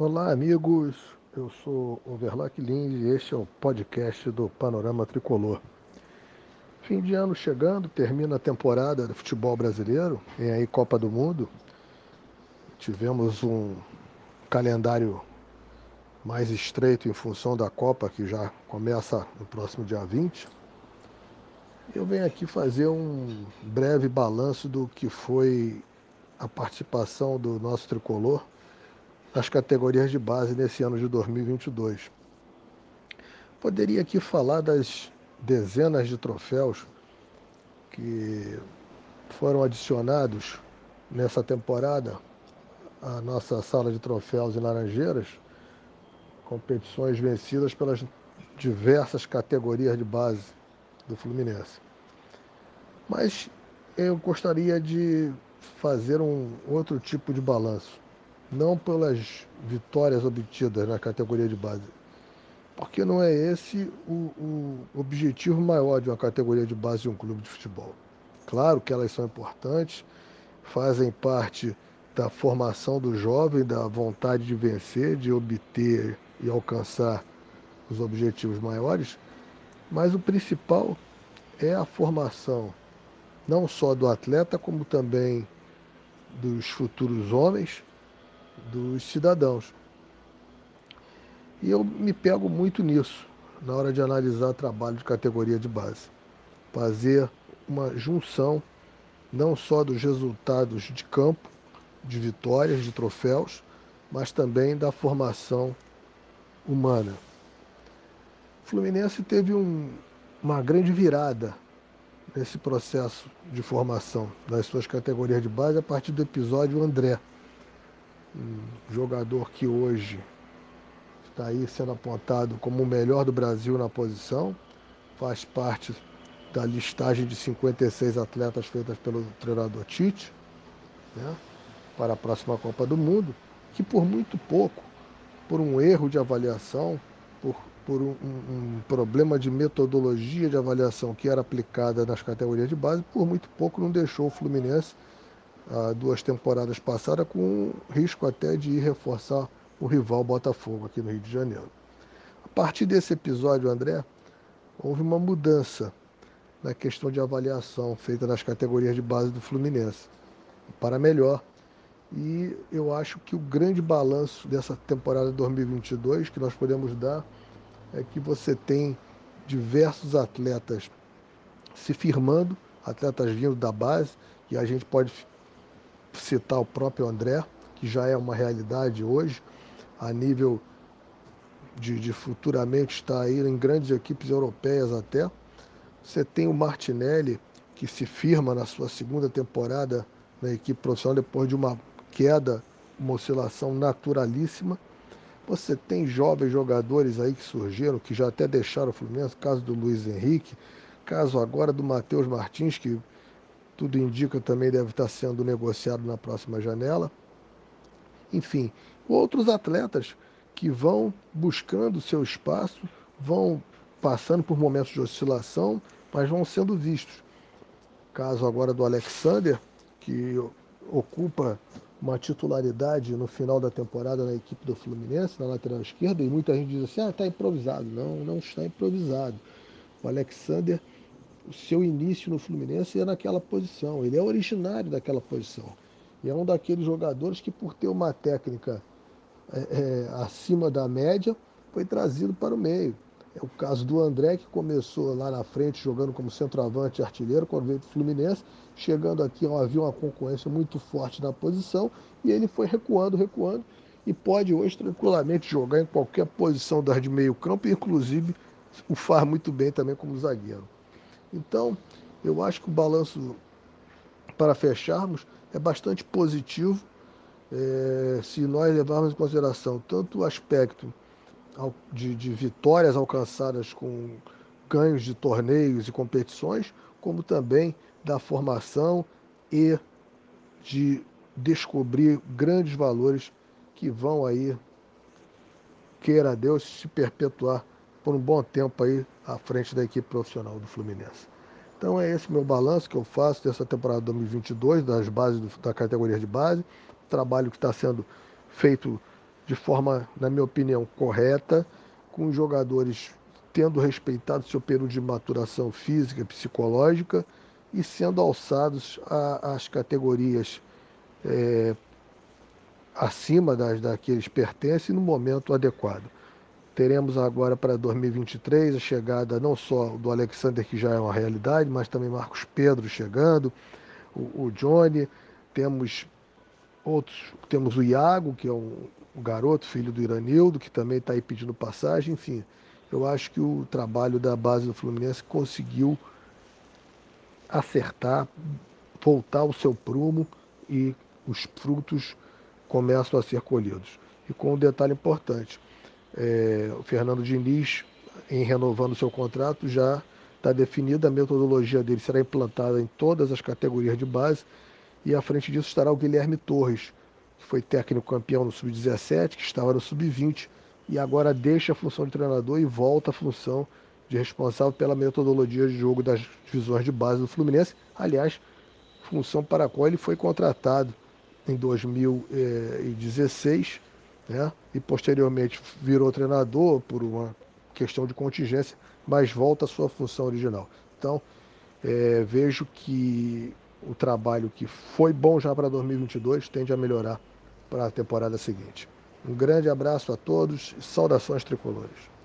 Olá, amigos. Eu sou o Verlac Lins e este é o podcast do Panorama Tricolor. Fim de ano chegando, termina a temporada do futebol brasileiro, vem aí Copa do Mundo. Tivemos um calendário mais estreito em função da Copa, que já começa no próximo dia 20. Eu venho aqui fazer um breve balanço do que foi a participação do nosso tricolor nas categorias de base nesse ano de 2022. Poderia aqui falar das dezenas de troféus que foram adicionados nessa temporada à nossa sala de troféus em Laranjeiras, competições vencidas pelas diversas categorias de base do Fluminense. Mas eu gostaria de fazer um outro tipo de balanço, não pelas vitórias obtidas na categoria de base, porque não é esse o, o objetivo maior de uma categoria de base de um clube de futebol. Claro que elas são importantes, fazem parte da formação do jovem, da vontade de vencer, de obter e alcançar os objetivos maiores, mas o principal é a formação não só do atleta, como também dos futuros homens, dos cidadãos. E eu me pego muito nisso na hora de analisar trabalho de categoria de base. Fazer uma junção não só dos resultados de campo, de vitórias, de troféus, mas também da formação humana. O Fluminense teve um, uma grande virada nesse processo de formação das suas categorias de base a partir do episódio André, um jogador que hoje está aí sendo apontado como o melhor do Brasil na posição, faz parte da listagem de 56 atletas feitas pelo treinador Tite, né, para a próxima Copa do Mundo, que por muito pouco, por um erro de avaliação, por por um, um, problema de metodologia de avaliação que era aplicada nas categorias de base, por muito pouco não deixou o Fluminense, há duas temporadas passadas, com risco até de ir reforçar o rival Botafogo aqui no Rio de Janeiro. A partir desse episódio, André, houve uma mudança na questão de avaliação feita nas categorias de base do Fluminense, para melhor. E eu acho que o grande balanço dessa temporada 2022 que nós podemos dar é que você tem diversos atletas se firmando, atletas vindo da base, e a gente pode citar o próprio André, que já é uma realidade hoje, a nível de, de futuramente estar aí em grandes equipes europeias até. Você tem o Martinelli, que se firma na sua segunda temporada na equipe profissional depois de uma queda, uma oscilação naturalíssima. Você tem jovens jogadores aí que surgiram, que já até deixaram o Fluminense, caso do Luiz Henrique, caso agora do Matheus Martins, que tudo indica também deve estar sendo negociado na próxima janela. Enfim, outros atletas que vão buscando seu espaço, vão passando por momentos de oscilação, mas vão sendo vistos. Caso agora do Alexander, que ocupa uma titularidade no final da temporada na equipe do Fluminense, na lateral esquerda, e muita gente diz assim, ah, está improvisado. Não, não está improvisado. O Alexander, o seu início no Fluminense é naquela posição. Ele é originário daquela posição. E é um daqueles jogadores que, por ter uma técnica é, é, acima da média, foi trazido para o meio. É o caso do André, que começou lá na frente jogando como centroavante artilheiro quando veio do Fluminense. Chegando aqui, havia uma concorrência muito forte na posição e ele foi recuando, recuando e pode hoje tranquilamente jogar em qualquer posição das de meio campo, inclusive o faz muito bem também como zagueiro. Então, eu acho que o balanço para fecharmos é bastante positivo é, se nós levarmos em consideração tanto o aspecto de, de vitórias alcançadas com ganhos de torneios e competições, como também da formação e de descobrir grandes valores que vão aí, queira Deus, se perpetuar por um bom tempo aí à frente da equipe profissional do Fluminense. Então é esse meu balanço que eu faço dessa temporada 2022, das bases do, da categoria de base, trabalho que está sendo feito de forma, na minha opinião, correta, com jogadores tendo respeitado seu período de maturação física e psicológica e sendo alçados às categorias é, acima das daqueles pertencem no momento adequado. Teremos agora para 2023 a chegada não só do Alexander, que já é uma realidade, mas também Marcos Pedro chegando, o, o Johnny, temos outros, temos o Iago, que é um, garoto, filho do Iranildo, que também está aí pedindo passagem, enfim. Eu acho que o trabalho da base do Fluminense conseguiu acertar, voltar ao seu prumo e os frutos começam a ser colhidos. E com um detalhe importante, é, o Fernando Diniz, em renovando seu contrato, já está definida a metodologia dele, será implantada em todas as categorias de base, e à frente disso estará o Guilherme Torres, que foi técnico campeão no Sub-17, que estava no Sub-20, e agora deixa a função de treinador e volta à função de responsável pela metodologia de jogo das divisões de base do Fluminense. Aliás, função para a qual ele foi contratado em 2016 né? e posteriormente virou treinador por uma questão de contingência, mas volta à sua função original. Então, é, vejo que o trabalho que foi bom já para 2022 tende a melhorar para a temporada seguinte. Um grande abraço a todos e saudações tricolores.